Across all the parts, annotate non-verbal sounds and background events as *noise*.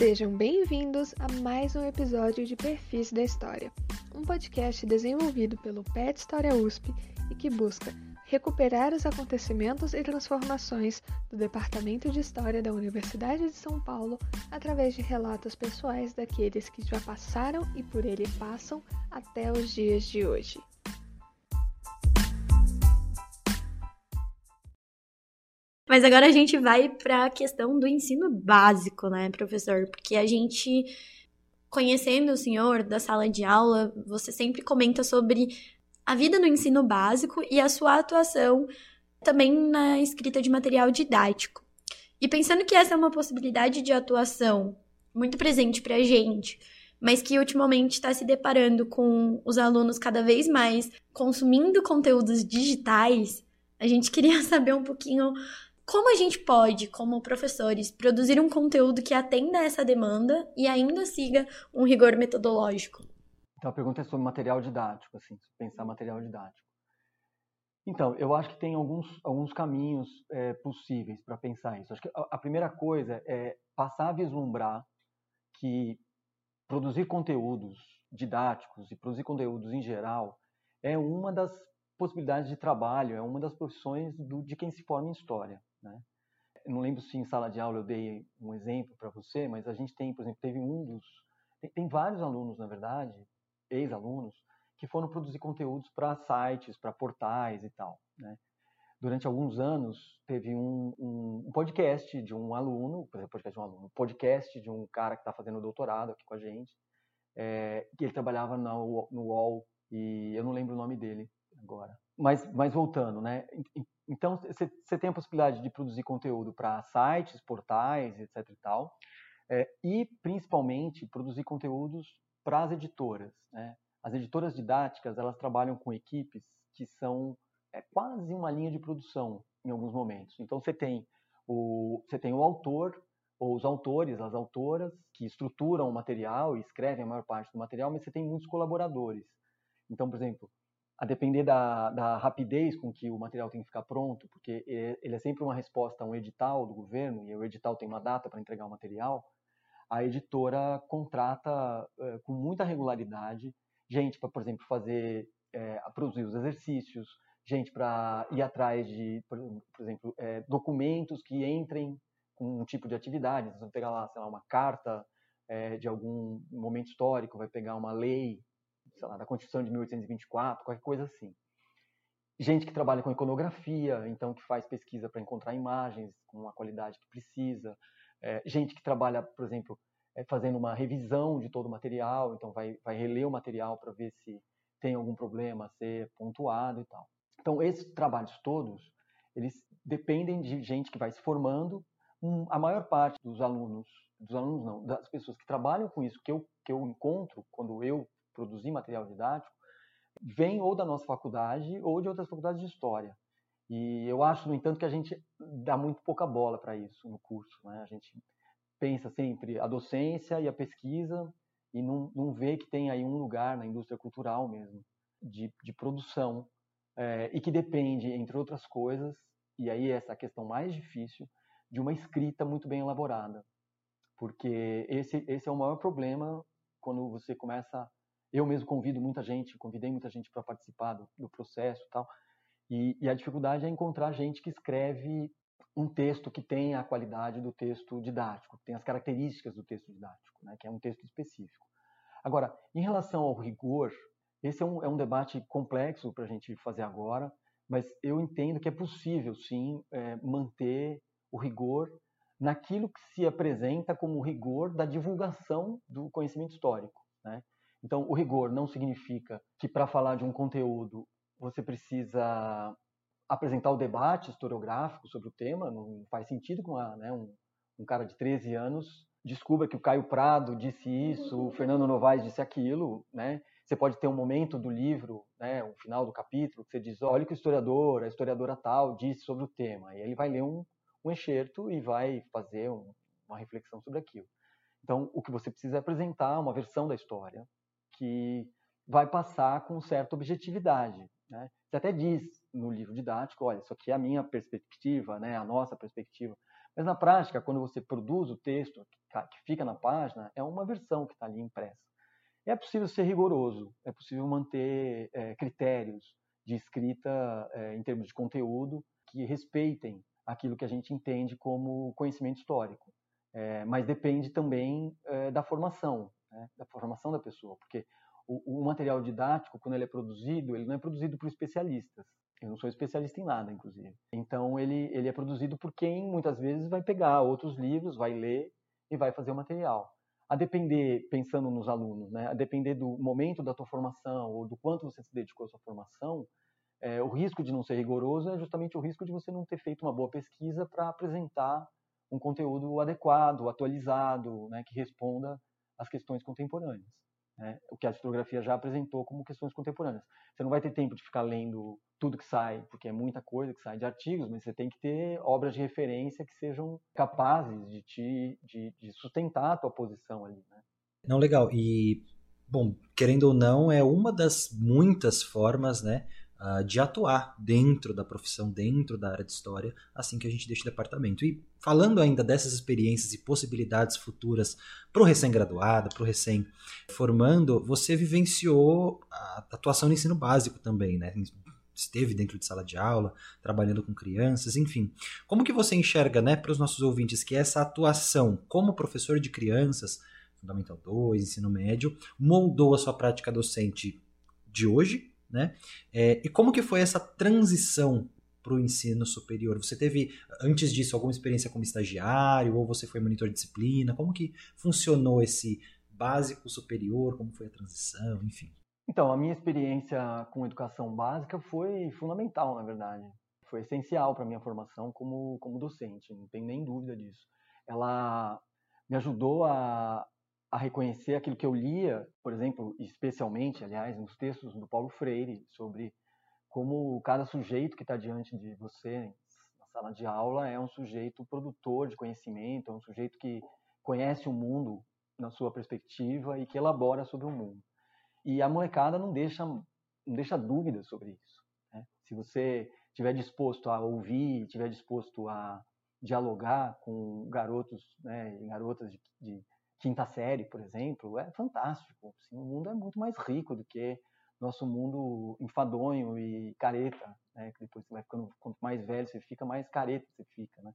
Sejam bem-vindos a mais um episódio de Perfis da História, um podcast desenvolvido pelo PET História USP e que busca recuperar os acontecimentos e transformações do Departamento de História da Universidade de São Paulo através de relatos pessoais daqueles que já passaram e por ele passam até os dias de hoje. Mas agora a gente vai para a questão do ensino básico, né, professor? Porque a gente, conhecendo o senhor da sala de aula, você sempre comenta sobre a vida no ensino básico e a sua atuação também na escrita de material didático. E pensando que essa é uma possibilidade de atuação muito presente para a gente, mas que ultimamente está se deparando com os alunos cada vez mais consumindo conteúdos digitais, a gente *laughs* queria saber um pouquinho como a gente pode, como professores, produzir um conteúdo que atenda a essa demanda e ainda siga um rigor metodológico? Então a pergunta é sobre material didático, assim, pensar material didático. Então, eu acho que tem alguns, alguns caminhos é, possíveis para pensar isso. Acho que a, a primeira coisa é passar a vislumbrar que produzir conteúdos didáticos e produzir conteúdos em geral é uma das possibilidades de trabalho, é uma das profissões do, de quem se forma em história. Né? Não lembro se em sala de aula eu dei um exemplo para você, mas a gente tem, por exemplo, teve um dos. Tem, tem vários alunos, na verdade, ex-alunos, que foram produzir conteúdos para sites, para portais e tal. Né? Durante alguns anos, teve um, um, um, podcast de um aluno, por exemplo, podcast de um aluno, podcast de um cara que está fazendo doutorado aqui com a gente, é, que ele trabalhava no, no UOL, e eu não lembro o nome dele agora. Mas, mas voltando, né? Então, você tem a possibilidade de produzir conteúdo para sites, portais, etc. e tal, é, e principalmente produzir conteúdos para as editoras. Né? As editoras didáticas elas trabalham com equipes que são é, quase uma linha de produção em alguns momentos. Então, você tem o você tem o autor ou os autores, as autoras que estruturam o material e escrevem a maior parte do material, mas você tem muitos colaboradores. Então, por exemplo, a depender da, da, rapidez com que o material tem que ficar pronto, porque ele é sempre uma resposta a um edital do governo, e o edital tem uma data para entregar o material, a editora contrata é, com muita regularidade gente para, por exemplo, fazer, é, produzir os exercícios, gente para ir atrás de, por, exemplo, é, documentos que entrem com um tipo de atividade. Vocês vão pegar lá, sei lá, uma carta de algum momento histórico, vai pegar uma lei sei lá, da Constituição de 1824, qualquer coisa assim. Gente que trabalha com iconografia, então que faz pesquisa para encontrar imagens com a qualidade que precisa. É, gente que trabalha, por exemplo, é, fazendo uma revisão de todo o material, então vai, vai reler o material para ver se tem algum problema a ser pontuado e tal. Então, esses trabalhos todos, eles dependem de gente que vai se formando. A maior parte dos alunos, dos alunos não, das pessoas que trabalham com isso, que eu, que eu encontro quando eu produzir material didático, vem ou da nossa faculdade ou de outras faculdades de história. E eu acho, no entanto, que a gente dá muito pouca bola para isso no curso. Né? A gente pensa sempre a docência e a pesquisa e não, não vê que tem aí um lugar na indústria cultural mesmo, de, de produção, é, e que depende, entre outras coisas, e aí essa é a questão mais difícil, de uma escrita muito bem elaborada. Porque esse, esse é o maior problema quando você começa eu mesmo convido muita gente, convidei muita gente para participar do, do, processo e tal. E, e a dificuldade é encontrar gente que escreve um texto que tem a qualidade do texto didático, que tem as características do texto didático, né, que é um texto específico. Agora, em relação ao rigor, esse é um, é um debate complexo para a gente fazer agora, mas eu entendo que é possível, sim, é, manter o rigor naquilo que se apresenta como rigor da divulgação do conhecimento histórico. Né? Então, o rigor não significa que para falar de um conteúdo você precisa apresentar o debate historiográfico sobre o tema, não faz sentido com né, um, um, cara de 13 anos descubra que o Caio Prado disse isso, o Fernando Novaes disse aquilo, né? Você pode ter um momento do livro, né, um final do capítulo, que você diz, olha o que o historiador, a historiadora tal, disse sobre o tema. E ele vai ler um, um enxerto e vai fazer um, uma reflexão sobre aquilo. Então, o que você precisa é apresentar uma versão da história, que vai passar com certa objetividade. Né? Você até diz no livro didático, olha, isso aqui é a minha perspectiva, né, a nossa perspectiva, Mas na prática, quando você produz o texto que fica na página, é uma versão que está ali impressa. É possível ser rigoroso, é possível manter é, critérios de escrita é, em termos de conteúdo que respeitem aquilo que a gente entende como conhecimento histórico. É, mas depende também da formação, né, da formação da pessoa, porque o, o, material didático, quando ele é produzido, ele não é produzido por especialistas. Eu não sou especialista em nada, inclusive. Então, ele, ele é produzido por quem, muitas vezes, vai pegar outros livros, vai ler e vai fazer o material. A depender, pensando nos alunos, né, a depender do momento da tua formação ou do quanto você se dedicou à sua formação, é, o risco de não ser rigoroso é justamente o risco de você não ter feito uma boa pesquisa para apresentar um conteúdo adequado, atualizado, né, que responda às questões contemporâneas. Né? O que a historiografia já apresentou como questões contemporâneas. Você não vai ter tempo de ficar lendo tudo que sai, porque é muita coisa que sai de artigos, mas você tem que ter obras de referência que sejam capazes de te de, de sustentar a tua posição ali. Né? Não, legal. E, bom, querendo ou não, é uma das muitas formas, né? Uh, de atuar dentro da profissão, dentro da área de história, assim que a gente deixa o departamento. E falando ainda dessas experiências e possibilidades futuras para o recém-graduado, para o recém-formando, você vivenciou a atuação no ensino básico também, né? esteve dentro de sala de aula, trabalhando com crianças, enfim. Como que você enxerga, né, para os nossos ouvintes, que essa atuação como professor de crianças, Fundamental 2, ensino médio, moldou a sua prática docente de hoje né? É, e como que foi essa transição para o ensino superior? Você teve, antes disso, alguma experiência como estagiário ou você foi monitor de disciplina? Como que funcionou esse básico superior? Como foi a transição? Enfim. Então, a minha experiência com educação básica foi fundamental, na verdade. Foi essencial para a minha formação como, como docente, não tem nem dúvida disso. Ela me ajudou a, a reconhecer aquilo que eu lia, por exemplo, especialmente, aliás, nos textos do Paulo Freire, sobre como cada sujeito que está diante de você na sala de aula é um sujeito produtor de conhecimento, é um sujeito que conhece o mundo na sua perspectiva e que elabora sobre o mundo. E a molecada não deixa, não deixa dúvidas sobre isso. Né? Se você estiver disposto a ouvir, estiver disposto a dialogar com garotos né, e garotas de, de quinta série, por exemplo, é fantástico. Assim, o mundo é muito mais rico do que nosso mundo enfadonho e careta, né? Que depois você vai ficando, quanto mais velho você fica, mais careta você fica, né?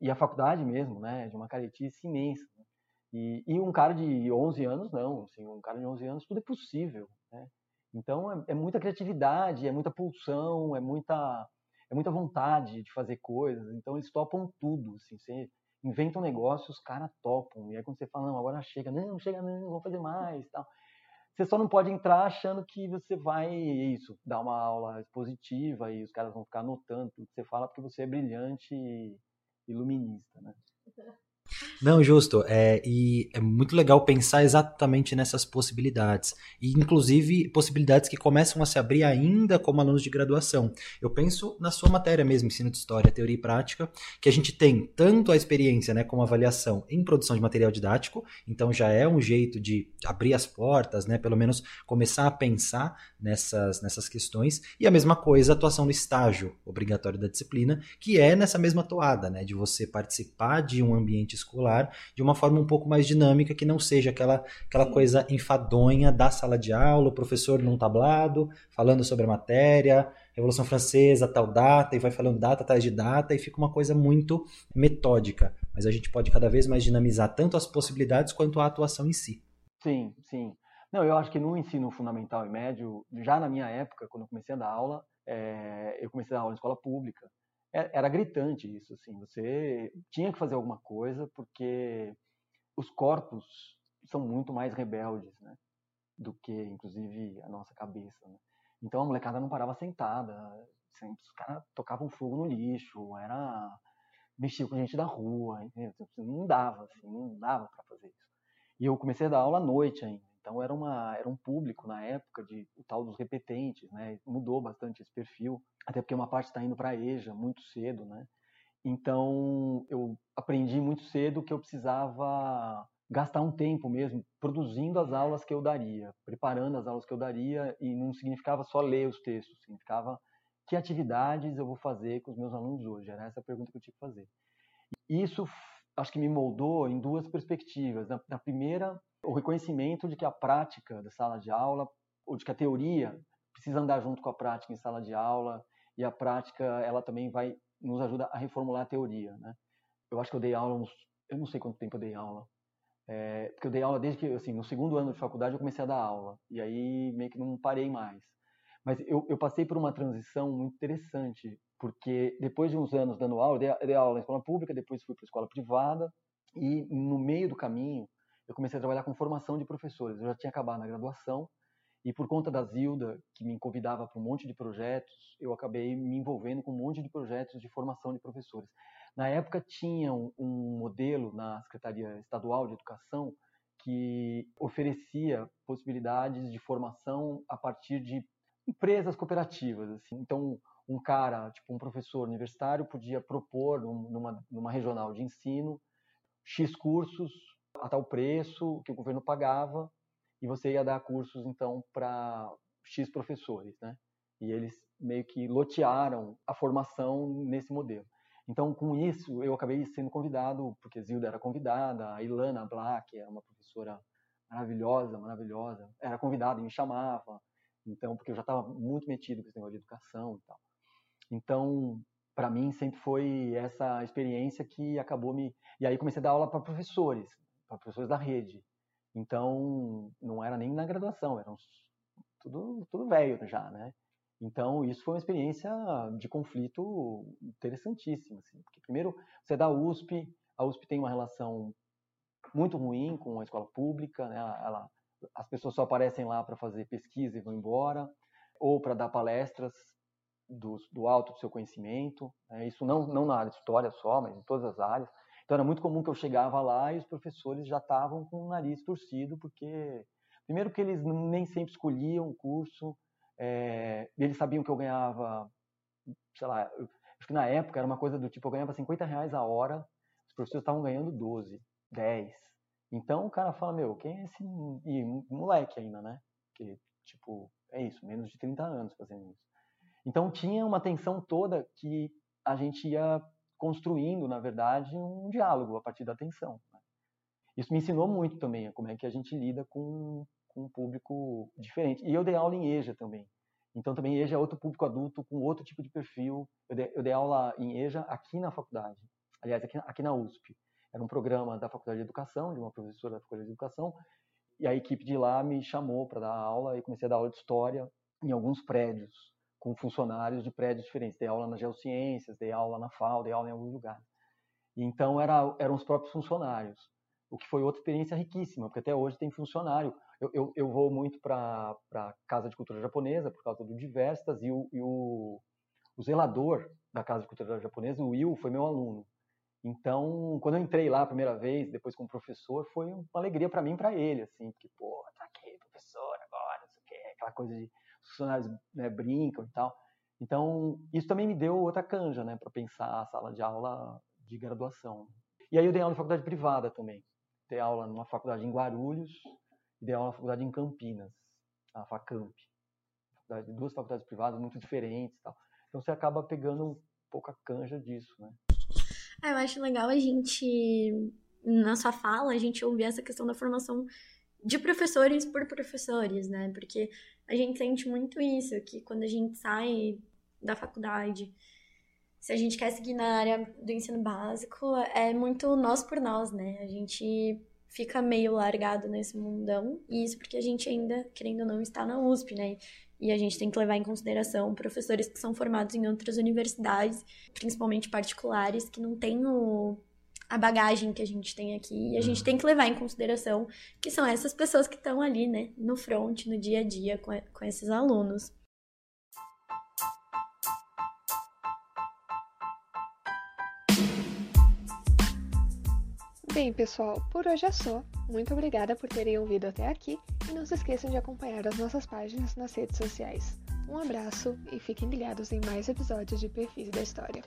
E a faculdade mesmo, né? De uma caretice imensa. Né? E, e, um cara de 11 anos, não. Assim, um cara de 11 anos, tudo é possível, né? Então, é, é muita criatividade, é muita pulsão, é muita, é muita vontade de fazer coisas. Então, eles topam tudo, assim. Você, inventa um negócio, os caras topam. E aí quando você fala, não, agora chega, não, chega não, vou fazer mais, tal. Você só não pode entrar achando que você vai, isso, dar uma aula expositiva e os caras vão ficar anotando tudo que você fala porque você é brilhante e iluminista, né? *laughs* Não, justo. É, e é muito legal pensar exatamente nessas possibilidades. E, inclusive, possibilidades que começam a se abrir ainda como alunos de graduação. Eu penso na sua matéria mesmo, ensino de história, teoria e prática, que a gente tem tanto a experiência né, como avaliação em produção de material didático, então já é um jeito de abrir as portas, né, pelo menos começar a pensar nessas, nessas questões. E a mesma coisa, a atuação no estágio obrigatório da disciplina, que é nessa mesma toada, né, de você participar de um ambiente escolar de uma forma um pouco mais dinâmica, que não seja aquela, aquela coisa enfadonha da sala de aula, o professor num tablado, falando sobre a matéria, Revolução Francesa, tal data, e vai falando data atrás de data, e fica uma coisa muito metódica. Mas a gente pode cada vez mais dinamizar tanto as possibilidades quanto a atuação em si. Sim, sim. Não, eu acho que no ensino fundamental e médio, já na minha época, quando eu comecei a dar aula, é, eu comecei a dar aula em escola pública. É, era gritante isso, assim. Você tinha que fazer alguma coisa porque os corpos são muito mais rebeldes, né? Do que, inclusive, a nossa cabeça. Né? Então a molecada não parava sentada. Sempre, os caras tocavam fogo no lixo, era mexia com gente da rua, entendeu? Não dava, assim, não dava para fazer isso. E eu comecei a dar aula à noite ainda. Então era, uma, era um público na época de o tal dos repetentes, né? Mudou bastante esse perfil, até porque uma parte está indo para a EJA muito cedo, né? Então eu aprendi muito cedo que eu precisava gastar um tempo mesmo produzindo as aulas que eu daria, preparando as aulas que eu daria e não significava só ler os textos, significava que atividades eu vou fazer com os meus alunos hoje. Era essa a pergunta que eu tinha que fazer. Isso acho que me moldou em duas perspectivas. Na, na primeira, o reconhecimento de que a prática da sala de aula, ou de que a teoria precisa andar junto com a prática em sala de aula, e a prática ela também vai nos ajuda a reformular a teoria, né? Eu acho que eu dei aula uns, eu não sei quanto tempo eu dei aula, é, porque eu dei aula desde que, assim, no segundo ano de faculdade eu comecei a dar aula, e aí meio que não parei mais. Mas eu, eu passei por uma transição muito interessante, porque depois de uns anos dando aula, eu dei, eu dei aula na escola pública, depois fui para a escola privada, e no meio do caminho eu comecei a trabalhar com formação de professores. Eu já tinha acabado na graduação, e por conta da Zilda, que me convidava para um monte de projetos, eu acabei me envolvendo com um monte de projetos de formação de professores. Na época tinha um, um modelo na Secretaria Estadual de Educação que oferecia possibilidades de formação a partir de empresas cooperativas. Assim. Então, um cara, tipo um professor universitário, podia propor numa, numa regional de ensino X cursos a tal preço que o governo pagava e você ia dar cursos então para X professores, né? E eles meio que lotearam a formação nesse modelo. Então, com isso, eu acabei sendo convidado, porque Zilda era convidada, a Ilana Black era uma professora maravilhosa, maravilhosa, era convidada e me chamava, então, porque eu já estava muito metido com esse negócio de educação e tal. Então, para mim, sempre foi essa experiência que acabou me. E aí comecei a dar aula para professores, para professores da rede. Então, não era nem na graduação, era tudo, tudo velho já, né? Então, isso foi uma experiência de conflito interessantíssima. Assim, porque, primeiro, você é da USP, a USP tem uma relação muito ruim com a escola pública, né? Ela, as pessoas só aparecem lá para fazer pesquisa e vão embora, ou para dar palestras do, do alto do seu conhecimento. Né? Isso não, não na área de história só, mas em todas as áreas. Então era muito comum que eu chegava lá e os professores já estavam com o nariz torcido, porque, primeiro, que eles nem sempre escolhiam o curso, é, eles sabiam que eu ganhava, sei lá, acho que na época era uma coisa do tipo, eu ganhava 50 reais a hora, os professores estavam ganhando 12, 10. Então o cara fala, meu, quem é esse e, moleque ainda, né? Que, tipo, é isso, menos de 30 anos fazendo isso. Então tinha uma tensão toda que a gente ia construindo, na verdade, um diálogo a partir da atenção. Né? Isso me ensinou muito também, como é que a gente lida com, com um público diferente. E eu dei aula em EJA também. Então, também EJA é outro público adulto, com outro tipo de perfil. Eu dei, eu dei aula em EJA aqui na faculdade, aliás, aqui, aqui na USP. Era um programa da Faculdade de Educação, de uma professora da Faculdade de Educação, e a equipe de lá me chamou para dar aula e comecei a dar aula de história em alguns prédios com funcionários de prédios diferentes. Dei aula na Geociências, dei aula na FAO, dei aula em alguns lugares. E então era, eram os próprios funcionários, o que foi outra experiência riquíssima, porque até hoje tem funcionário. Eu, eu, eu vou muito para a Casa de Cultura Japonesa por causa do Diversas e, o, e o, o zelador da Casa de Cultura Japonesa, o Will, foi meu aluno. Então, quando eu entrei lá a primeira vez, depois como professor, foi uma alegria para mim e para ele, assim, porque, pô, tá aqui, professor, agora, não sei o quê, aquela coisa de funcionários né, brincam e tal. Então, isso também me deu outra canja, né, para pensar a sala de aula de graduação. E aí eu dei aula em faculdade privada também. Dei aula numa faculdade em Guarulhos e dei aula na faculdade em Campinas, a Facamp. Duas faculdades privadas muito diferentes tal. Então você acaba pegando um pouco a canja disso, né? Ah, eu acho legal a gente, na sua fala, a gente ouvir essa questão da formação de professores por professores, né? Porque a gente sente muito isso, que quando a gente sai da faculdade, se a gente quer seguir na área do ensino básico, é muito nós por nós, né? A gente fica meio largado nesse mundão, e isso porque a gente ainda, querendo ou não, está na USP, né? E a gente tem que levar em consideração professores que são formados em outras universidades, principalmente particulares, que não têm o a bagagem que a gente tem aqui. E a gente tem que levar em consideração que são essas pessoas que estão ali, né, no front, no dia a dia com, com esses alunos. Bem, pessoal, por hoje é só. Muito obrigada por terem ouvido até aqui e não se esqueçam de acompanhar as nossas páginas nas redes sociais. Um abraço e fiquem ligados em mais episódios de Perfis da História.